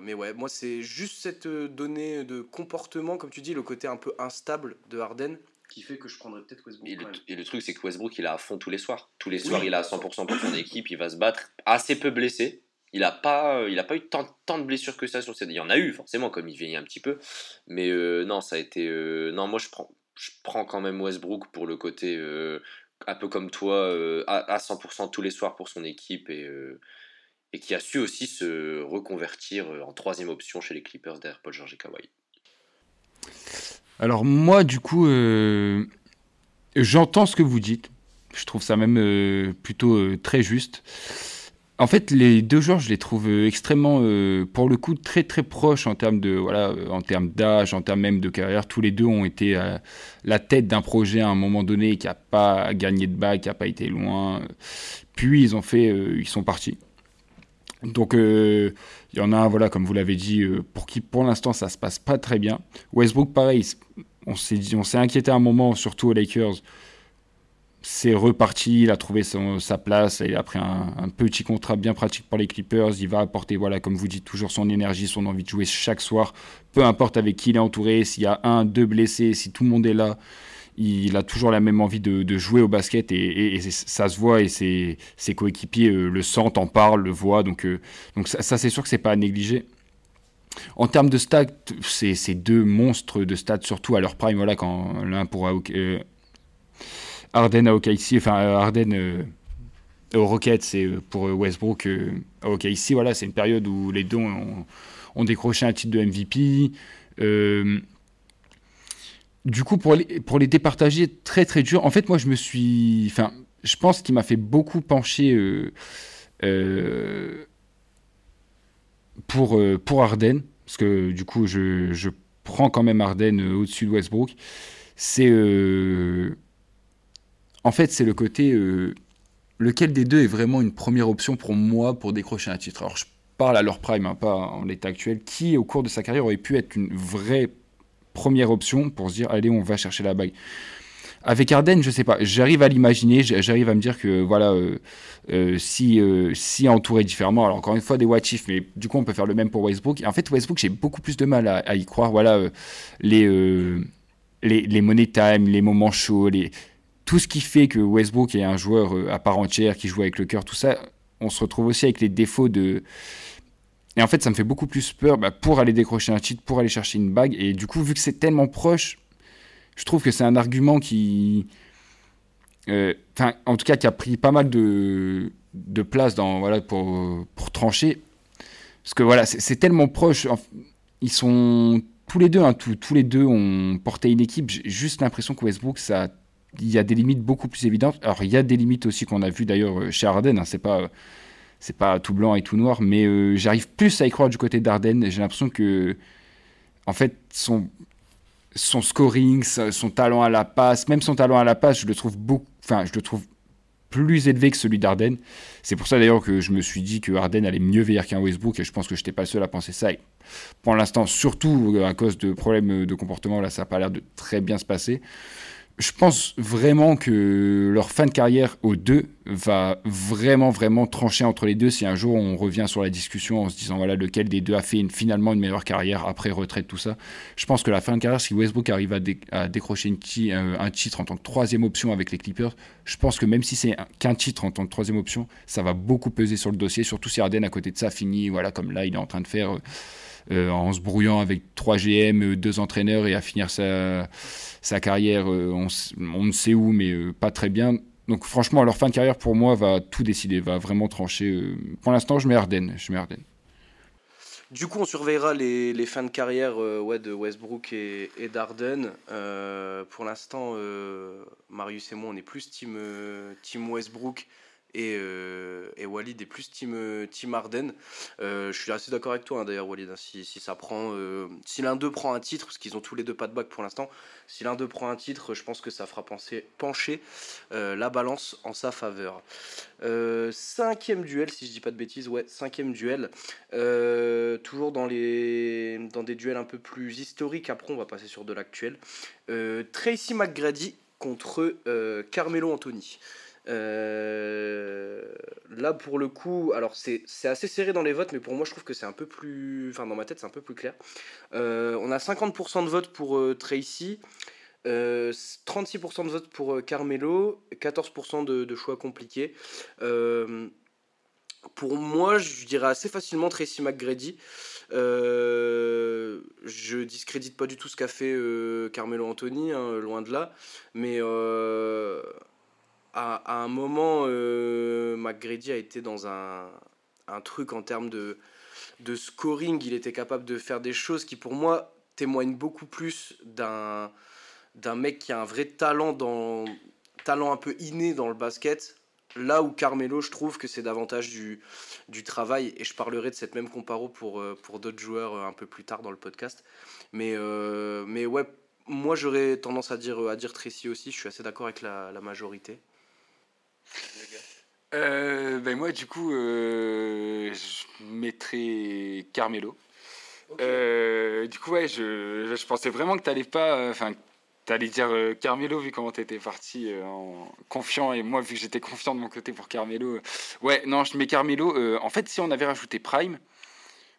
[SPEAKER 1] mais ouais, moi c'est juste cette donnée de comportement, comme tu dis, le côté un peu instable de Arden qui fait que je prendrais peut-être Westbrook.
[SPEAKER 3] Et le, et le, truc, c'est que Westbrook, il est à fond tous les soirs. Tous les soirs, il est à 100% pour son équipe, il va se battre. Assez peu blessé. Il n'a pas, euh, pas eu tant, de blessures que ça sur cette. Il y en a eu forcément, comme il vieillit un petit peu. Mais euh, non, ça a été. Euh, non, moi je prends, je prends quand même Westbrook pour le côté un peu comme toi, à, 100% tous les soirs pour son équipe et, et qui a su aussi se reconvertir en troisième option chez les Clippers derrière Paul George et Kawhi.
[SPEAKER 2] Alors moi, du coup, j'entends ce que vous dites. Je trouve ça même plutôt très juste. En fait, les deux joueurs, je les trouve euh, extrêmement, euh, pour le coup, très très proches en termes de voilà, en termes d'âge, en termes même de carrière. Tous les deux ont été à la tête d'un projet à un moment donné qui n'a pas gagné de bac, qui n'a pas été loin. Puis ils ont fait, ils sont partis. Donc il y en a voilà, comme vous l'avez dit, pour qui pour l'instant ça se passe pas très bien. Westbrook, pareil, on s'est on s'est inquiété un moment, surtout aux Lakers c'est reparti, il a trouvé sa place, il a pris un, petit contrat bien pratique pour les Clippers, il va apporter, voilà, comme vous dites, toujours son énergie, son envie de jouer chaque soir, peu importe avec qui il est entouré, s'il y a un, deux blessés, si tout le monde est là, il a toujours la même envie de, jouer au basket et, ça se voit et ses, coéquipiers euh, le sentent, en parlent, le voient, donc, euh, donc ça, c'est sûr que c'est pas à négliger. En termes de stats, c'est deux monstres de stats, surtout à leur prime, voilà, quand l'un pourra... Arden à OKC, enfin euh, Arden euh, au Rockets c'est euh, pour Westbrook à OKC, voilà, c'est une période où les deux ont, décroché un titre de MVP. du coup, pour les, pour les départager, très très dur. En fait, moi, je me suis. Enfin, je pense qu'il m'a fait beaucoup pencher pour, pour Arden, parce que du coup, je, je prends quand même Arden au-dessus de Westbrook. C'est en fait, c'est le côté euh, lequel des deux est vraiment une première option pour moi pour décrocher un titre. Alors, je parle à leur prime, hein, pas en l'état actuel, qui au cours de sa carrière aurait pu être une vraie première option pour se dire allez, on va chercher la bague. Avec Arden, je sais pas, j'arrive à l'imaginer, j'arrive à me dire que voilà, euh, euh, si, si entouré différemment, alors encore une fois des what if, mais du coup on peut faire le même pour Westbrook. en fait, Westbrook, j'ai beaucoup plus de mal à, y croire. Voilà, les, les, les money time, les moments chauds, les, tout ce qui fait que Westbrook est un joueur euh, à part entière, qui joue avec le cœur, tout ça, on se retrouve aussi avec les défauts de... Et en fait, ça me fait beaucoup plus peur bah, pour aller décrocher un titre, pour aller chercher une bague. Et du coup, vu que c'est tellement proche, je trouve que c'est un argument qui... Euh, en tout cas, qui a pris pas mal de, de place dans, voilà, pour, pour trancher. Parce que voilà, c'est tellement proche. Ils sont tous les deux, hein, tous les deux ont porté une équipe. J'ai juste l'impression que Westbrook, ça il y a des limites beaucoup plus évidentes. Alors, il y a des limites aussi qu'on a vues d'ailleurs euh, chez Arden. Hein, c'est pas c'est pas tout blanc et tout noir, mais euh, j'arrive plus à y croire du côté d'Arden. J'ai l'impression que, en fait, son, son scoring, son talent à la passe, même son talent à la passe, je le trouve beaucoup, enfin, je le trouve plus élevé que celui d'Arden. C'est pour ça d'ailleurs que je me suis dit que Arden allait mieux vieillir qu'un Westbrook et je pense que je n'étais pas le seul à penser ça. pour l'instant, surtout euh, à cause de problèmes de comportement, là, ça n'a pas l'air de très bien se passer je pense vraiment que leur fin de carrière aux deux va vraiment, vraiment trancher entre les deux si un jour on revient sur la discussion en se disant voilà lequel des deux a fait finalement une meilleure carrière après retraite, tout ça. Je pense que la fin de carrière, si Westbrook arrive à, décrocher euh, un titre en tant que troisième option avec les Clippers, je pense que même si c'est qu'un titre en tant que troisième option, ça va beaucoup peser sur le dossier, surtout si Arden à côté de ça finit, voilà, comme là il est en train de faire. Euh, euh, en se brouillant avec 3 GM, deux entraîneurs et à finir sa, carrière, on, ne sait où, mais pas très bien. Donc franchement, leur fin de carrière, pour moi, va tout décider, va vraiment trancher. Pour l'instant, je mets Arden. Je mets.
[SPEAKER 1] Du coup, on surveillera les, les fins de carrière ouais, de Westbrook et, d'Arden. pour l'instant, Marius et moi, on est plus team, team Westbrook et, euh, et, Walid est plus team, euh, team Arden. Euh, je suis assez d'accord avec toi hein, d'ailleurs Walid, hein, si, ça prend, si l'un d'eux prend un titre, parce qu'ils ont tous les deux pas de bac pour l'instant, si l'un d'eux prend un titre, je pense que ça fera pencher la balance en sa faveur. cinquième duel, si je dis pas de bêtises, ouais, cinquième duel. toujours dans, dans des duels un peu plus historiques, après on va passer sur de l'actuel. Tracy McGrady contre Carmelo Anthony. Euh, là, pour le coup, alors c'est assez serré dans les votes, mais pour moi, je trouve que c'est un peu plus. Enfin, dans ma tête, c'est un peu plus clair. Euh, on a 50% de votes pour euh, Tracy, 36% de votes pour Carmelo, 14% de, choix compliqués. pour moi, je dirais assez facilement Tracy McGrady. je discrédite pas du tout ce qu'a fait Carmelo Anthony, hein, loin de là, mais à, un moment, euh, McGrady a été dans un, truc en termes de, scoring. Il était capable de faire des choses qui, pour moi, témoignent beaucoup plus d'un mec qui a un vrai talent dans talent un peu inné dans le basket Là où Carmelo, je trouve que c'est davantage du, travail, et je parlerai de cette même comparo pour, euh, d'autres joueurs euh, un peu plus tard dans le podcast. Mais, euh, mais ouais, moi j'aurais tendance à dire, à dire Tracy aussi, je suis assez d'accord avec la majorité.
[SPEAKER 2] Ben moi, du coup, je mettrais Carmelo. du coup, ouais, je, je pensais vraiment que tu n'allais pas. Enfin, T'allais dire euh, Carmelo, vu comment t'étais parti euh, en confiant, et moi, vu que j'étais confiant de mon côté pour Carmelo. Euh, ouais, non, je mets Carmelo. en fait, si on avait rajouté Prime,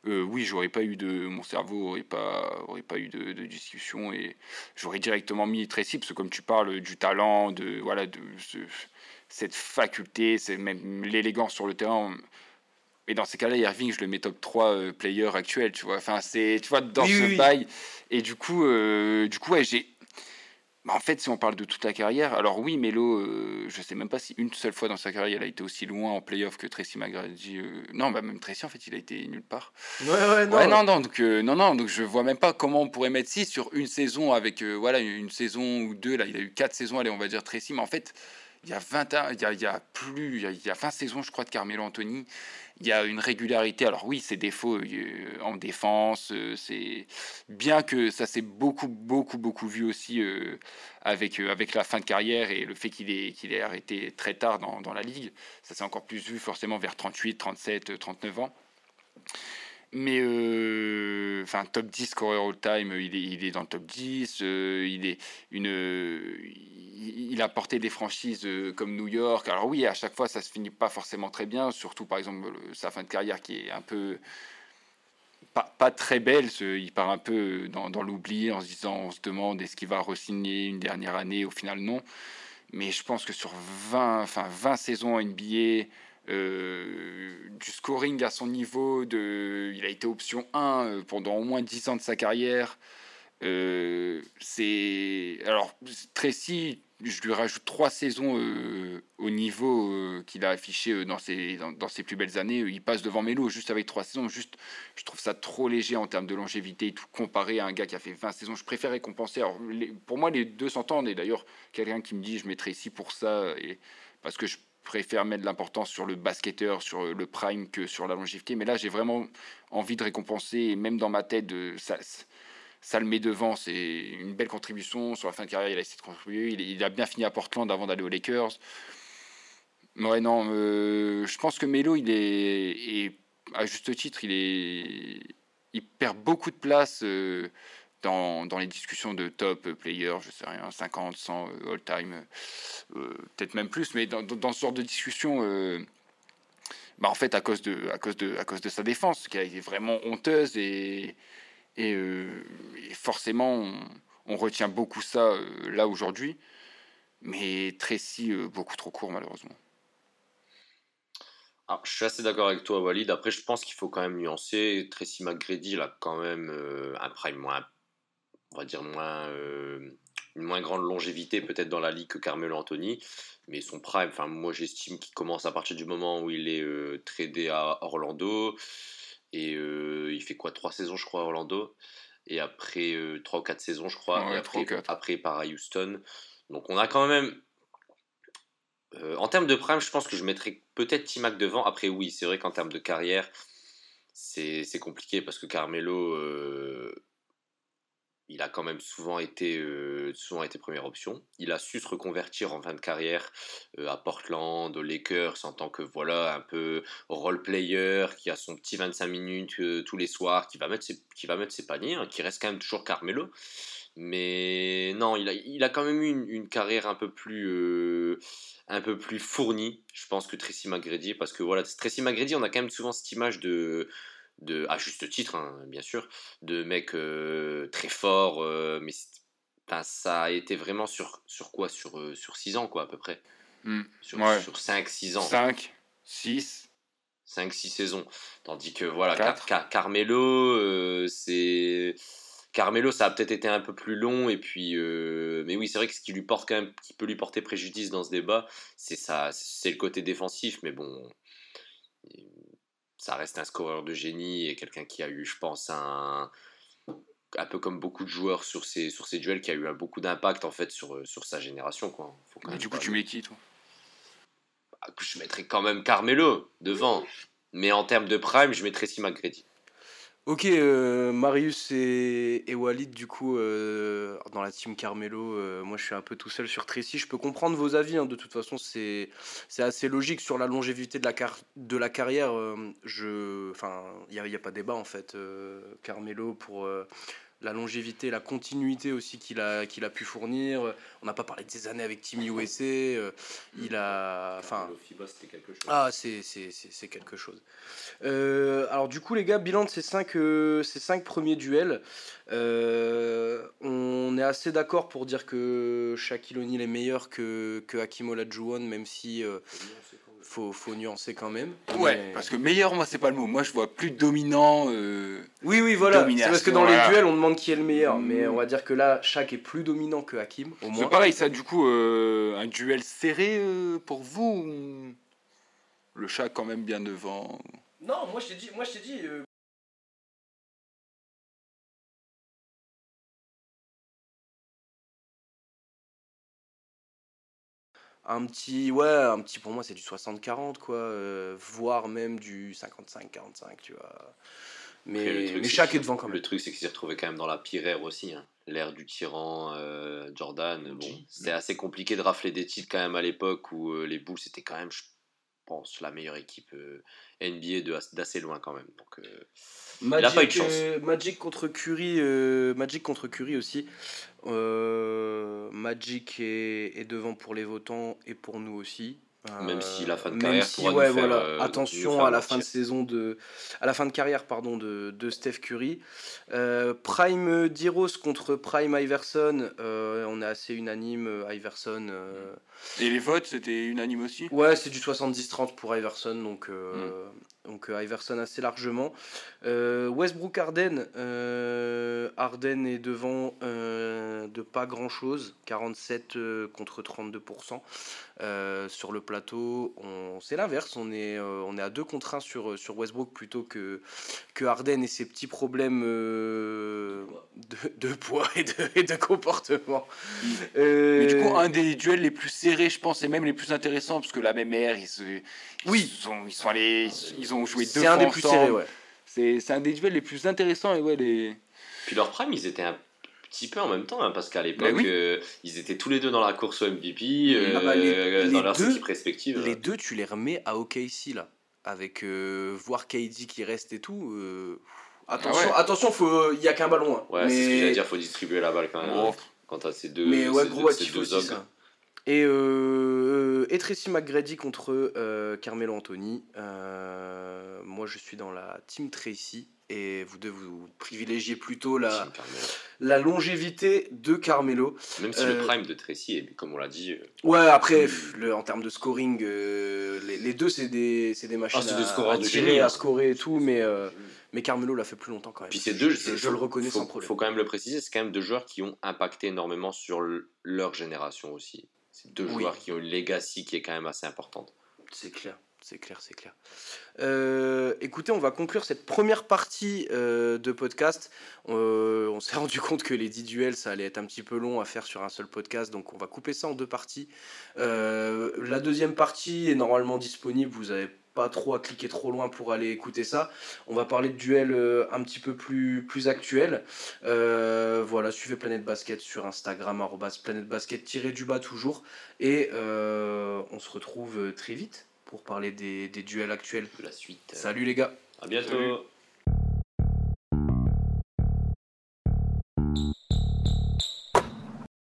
[SPEAKER 2] oui, j'aurais pas eu de. Mon cerveau aurait pas, aurait pas eu de, discussion, et j'aurais directement mis Tracy, parce que comme tu parles du talent, de, voilà, de cette faculté, c'est même l'élégance sur le terrain. Et dans ces cas-là, Irving, je le mets top 3 player actuel, tu vois. Enfin, c'est, tu vois, dans ce bail. Et du coup, du coup ouais, j'ai bah, en fait, si on parle de toute la carrière, alors oui, Melo, euh, je sais même pas si une seule fois dans sa carrière, il a été aussi loin en playoff que Tracy McGrady. Euh, non, bah même Tracy, en fait, il a été nulle part. Ouais, ouais, non. non, non, donc, euh, non, non, donc je vois même pas comment on pourrait mettre 6 sur une saison avec, voilà, une saison ou deux. Là, il a eu 4 saisons, allez, on va dire Tracy, mais en fait, il y a 20 il y a, il y a plus, il y a, il y a 20 saisons, je crois, de Carmelo Anthony il y a une régularité. Alors oui, c'est défauts euh, en défense, euh, c'est bien que ça s'est beaucoup, beaucoup, beaucoup vu aussi euh, avec, avec la fin de carrière et le fait qu'il ait, qu'il ait arrêté très tard dans, dans la ligue. Ça s'est encore plus vu forcément vers 38, 37, 39 ans. Mais enfin, top 10 scorer all-time, il est, dans le top 10. il est une, il a porté des franchises euh, comme New York. Alors oui, à chaque fois, ça se finit pas forcément très bien, surtout par exemple sa fin de carrière qui est un peu pas, très belle. Il part un peu dans, l'oubli en se disant, on se demande est-ce qu'il va re-signer une dernière année? Au final, non. Mais je pense que sur 20, enfin 20 saisons NBA, euh, du scoring à son niveau, il a été option 1 euh, pendant au moins 10 ans de sa carrière. c'est alors Tracy je lui rajoute trois saisons euh, au niveau euh, qu'il a affiché euh, dans, ses, dans, ses plus belles années. Il passe devant Melo juste avec trois saisons. Juste, je trouve ça trop léger en termes de longévité, tout comparé à un gars qui a fait 20 saisons. Je préfère récompenser. Alors, pour moi, les deux s'entendent. Et d'ailleurs, quelqu'un qui me dit je mettrai ici pour ça, et, parce que je préfère mettre l'importance sur le basketteur, sur le prime que sur la longévité. Mais là, j'ai vraiment envie de récompenser, et même dans ma tête, ça, ça le met devant. C'est une belle contribution. Sur la fin de carrière, il a essayé de contribuer. Il, a bien fini à Portland avant d'aller aux Lakers. Ouais, non, euh, je pense que Melo, il est, à juste titre, il, est, il perd beaucoup de place euh, dans, les discussions de top player, je sais rien, 50, 100 euh, all-time, peut-être même plus, mais dans, ce genre de discussion, bah en fait, à cause, de, à, cause de, à cause de sa défense, qui a été vraiment honteuse et euh, et, forcément, on, retient beaucoup ça euh, là aujourd'hui. Mais Tracy, euh, beaucoup trop court, malheureusement.
[SPEAKER 3] Ah, je suis assez d'accord avec toi, Walid. Après, je pense qu'il faut quand même nuancer. Tracy McGrady, il a quand même un prime moins, on va dire moins, une moins grande longévité peut-être dans la ligue que Carmelo Anthony. Mais son prime, enfin, moi j'estime qu'il commence à partir du moment où il est tradé à Orlando. Et euh, il fait quoi? Trois saisons, je crois, à Orlando. Et après, euh, trois ou quatre saisons, je crois. et après, après, part à Houston. Donc on a quand même. Euh, en termes de prime, je pense que je mettrais peut-être T-Mac devant. Après, oui, c'est vrai qu'en termes de carrière, c'est compliqué parce que Carmelo, il a quand même souvent été, euh, souvent été première option. Il a su se reconvertir en fin de carrière euh, à Portland, aux Lakers, en tant que voilà un peu role player qui a son petit 25 minutes euh, tous les soirs, qui va mettre ses, qui va mettre ses paniers, hein, qui reste quand même toujours Carmelo. Mais non, il a, il a quand même eu une, une carrière un peu plus un peu plus fournie, je pense, que Tracy McGrady, parce que voilà, Tracy McGrady, on a quand même souvent cette image de de, à juste titre, hein, bien sûr, de mecs euh, très forts, euh, mais ça a été vraiment sur, sur quoi? Sur, euh, sur 6 ans, quoi, à peu près. Hmm. Sur, sur 5, 6 ans.
[SPEAKER 2] 5, 6.
[SPEAKER 3] 5, 6 saisons. Tandis que, voilà, Carmelo, c'est. Carmelo, ça a peut-être été un peu plus long, et puis, mais oui, c'est vrai que ce qui lui porte quand même, qui peut lui porter préjudice dans ce débat, c'est ça, c'est le côté défensif, mais bon, ça reste un scoreur de génie et quelqu'un qui a eu, je pense, un, un peu comme beaucoup de joueurs sur ces, sur ces duels, qui a eu beaucoup d'impact en fait sur, sur sa génération. Quoi.
[SPEAKER 2] du coup, tu mets qui toi?
[SPEAKER 3] Je mettrais quand même Carmelo devant. Mais en termes de prime, je mettrais si McGrady.
[SPEAKER 1] Ok, euh, Marius et, Walid, du coup, euh, dans la team Carmelo, euh, moi je suis un peu tout seul sur Tracy. Je peux comprendre vos avis, hein, de toute façon, c'est assez logique sur la longévité de la, carrière. il n'y a, pas débat en fait. Carmelo pour la longévité, la continuité aussi qu'il a, qu'il a pu fournir. On n'a pas parlé de ses années avec Team USA. euh, il a. Enfin,
[SPEAKER 3] Le FIBA, c'était quelque chose.
[SPEAKER 1] ah, c'est c'est- c'est- c'est quelque chose. Euh, alors du coup les gars, bilan de ces cinq, euh, ces cinq premiers duels. On est assez d'accord pour dire que Shaquille O'Neal est meilleur que, que Hakim Olajuwon, même si faut, faut nuancer quand même.
[SPEAKER 2] Ouais,
[SPEAKER 1] Mais-
[SPEAKER 2] parce que meilleur, moi, c'est pas le mot. Moi, je vois plus dominant. euh,
[SPEAKER 1] Oui, oui, voilà. C'est parce que dans les duels, on demande qui est le meilleur.
[SPEAKER 2] Mm.
[SPEAKER 1] Mais on va dire que là, Shaq est plus dominant que Hakim, au
[SPEAKER 2] C'est pareil, ça, du coup, euh, un duel serré euh, pour vous ou Le chat, quand même, bien devant?
[SPEAKER 1] Non, moi je t'ai dit, moi je t'ai dit. Un petit, ouais, un petit pour moi c'est du 60-40 quoi, euh, voire même du 55-45, tu vois. Mais,
[SPEAKER 3] Après, le truc,
[SPEAKER 1] mais
[SPEAKER 3] c'est
[SPEAKER 1] Shaq
[SPEAKER 3] qu'il-
[SPEAKER 1] est devant quand même.
[SPEAKER 3] Le truc, c'est qu'il s'est retrouvé quand même dans la pire ère aussi. hein. L'ère du tyran, euh, Jordan. Bon, c'était assez compliqué de rafler des titres quand même à l'époque où euh, les Bulls c'était quand même, pense, la meilleure équipe euh, NBA d'assez loin quand même. Donc, euh,
[SPEAKER 1] Magic,
[SPEAKER 3] a pas eu de chance.
[SPEAKER 1] euh, Magic contre Curry, euh, Magic contre Curry aussi. Magic est, est devant pour les votants et pour nous aussi.
[SPEAKER 3] Même si la fin de carrière
[SPEAKER 1] si,
[SPEAKER 3] pourra nous
[SPEAKER 1] ouais,
[SPEAKER 3] faire,
[SPEAKER 1] voilà.
[SPEAKER 3] euh, nous
[SPEAKER 1] attention
[SPEAKER 3] faire
[SPEAKER 1] à la fin de saison de, à la fin de carrière pardon de, de Steph Curry. Euh, Prime Diros contre Prime Iverson, euh, on est assez unanime. euh, Iverson. euh,
[SPEAKER 2] Et les votes, c'était unanime aussi?
[SPEAKER 1] Ouais, c'est du 70-30 pour Iverson, donc, euh,
[SPEAKER 3] Mm.
[SPEAKER 1] Donc euh, Iverson assez largement. Euh, Westbrook Arden, euh, Arden est devant de pas grand chose, 47 euh, contre 32%. Euh, sur le plateau, c'est l'inverse, on est, on est à 2 contre 1 sur, sur Westbrook plutôt que, que Arden et ses petits problèmes de, de poids et de, et de comportement.
[SPEAKER 2] Mais du coup, un des duels les plus serrés, je pense, et même les plus intéressants, parce que la même ère, ils, se, ils
[SPEAKER 1] Oui.
[SPEAKER 2] sont, ils sont allés, ils, ont joué deux
[SPEAKER 1] c'est un
[SPEAKER 2] fois
[SPEAKER 1] des plus serrés, ouais.
[SPEAKER 2] C'est c'est un des duels les plus intéressants, et ouais, les...
[SPEAKER 3] Puis leur prime, ils étaient un petit peu en même temps, hein, parce qu'à l'époque,
[SPEAKER 2] oui.
[SPEAKER 3] euh, ils étaient tous les deux dans la course au MVP, euh,
[SPEAKER 1] Ah bah, les-
[SPEAKER 3] dans
[SPEAKER 1] les
[SPEAKER 3] leurs
[SPEAKER 1] deux-
[SPEAKER 3] équipes respectives.
[SPEAKER 1] Les deux, tu les remets à OKC là, avec euh, voir KD qui reste et tout. euh, Attention,
[SPEAKER 2] Ah ouais.
[SPEAKER 1] attention, faut, il y a qu'un ballon. hein.
[SPEAKER 3] Ouais, c'est ce que j'allais dire, faut distribuer la balle quand même.
[SPEAKER 2] Oh,
[SPEAKER 3] Quand t'as ces deux,
[SPEAKER 1] Mais ouais,
[SPEAKER 3] ces
[SPEAKER 1] gros
[SPEAKER 3] deux, ces deux ogres.
[SPEAKER 1] ça. Et, euh, et Tracy McGrady contre euh, Carmelo Anthony. Euh, moi, je suis dans la team Tracy. Et vous deux, vous privilégiez plutôt la, la longévité de Carmelo.
[SPEAKER 3] Même si
[SPEAKER 1] Euh,
[SPEAKER 3] le prime de Tracy, est, comme on l'a dit, euh,
[SPEAKER 1] Ouais, après, le- en termes de scoring, euh, les, les deux, c'est des, c'est des machines
[SPEAKER 3] Ah,
[SPEAKER 1] à, à tirer, à
[SPEAKER 3] hein.
[SPEAKER 1] scorer et tout, mais, euh, mais Carmelo l'a fait plus longtemps quand même.
[SPEAKER 3] Puis ces deux,
[SPEAKER 1] je, je le reconnais
[SPEAKER 3] faut,
[SPEAKER 1] sans problème.
[SPEAKER 3] faut quand même le préciser, c'est quand même deux joueurs qui ont impacté énormément sur le- leur génération aussi. C'est deux
[SPEAKER 1] Oui.
[SPEAKER 3] joueurs qui ont une legacy qui est quand même assez importante.
[SPEAKER 1] C'est clair, c'est clair, c'est clair. Euh, écoutez, on va conclure cette première partie euh, de podcast. Euh, on s'est rendu compte que les 10 duels, ça allait être un petit peu long à faire sur un seul podcast, donc on va couper ça en deux parties. La deuxième partie est normalement disponible, vous avez pas trop à cliquer trop loin pour aller écouter ça. On va parler de duels euh, un petit peu plus, plus actuels. Euh, voilà, suivez Planète Basket sur Instagram, arrobas Planète Basket, tiré du bas toujours. Et euh, on se retrouve très vite pour parler des, des duels actuels.
[SPEAKER 3] De la suite.
[SPEAKER 1] Salut les gars
[SPEAKER 3] À bientôt.
[SPEAKER 2] Salut.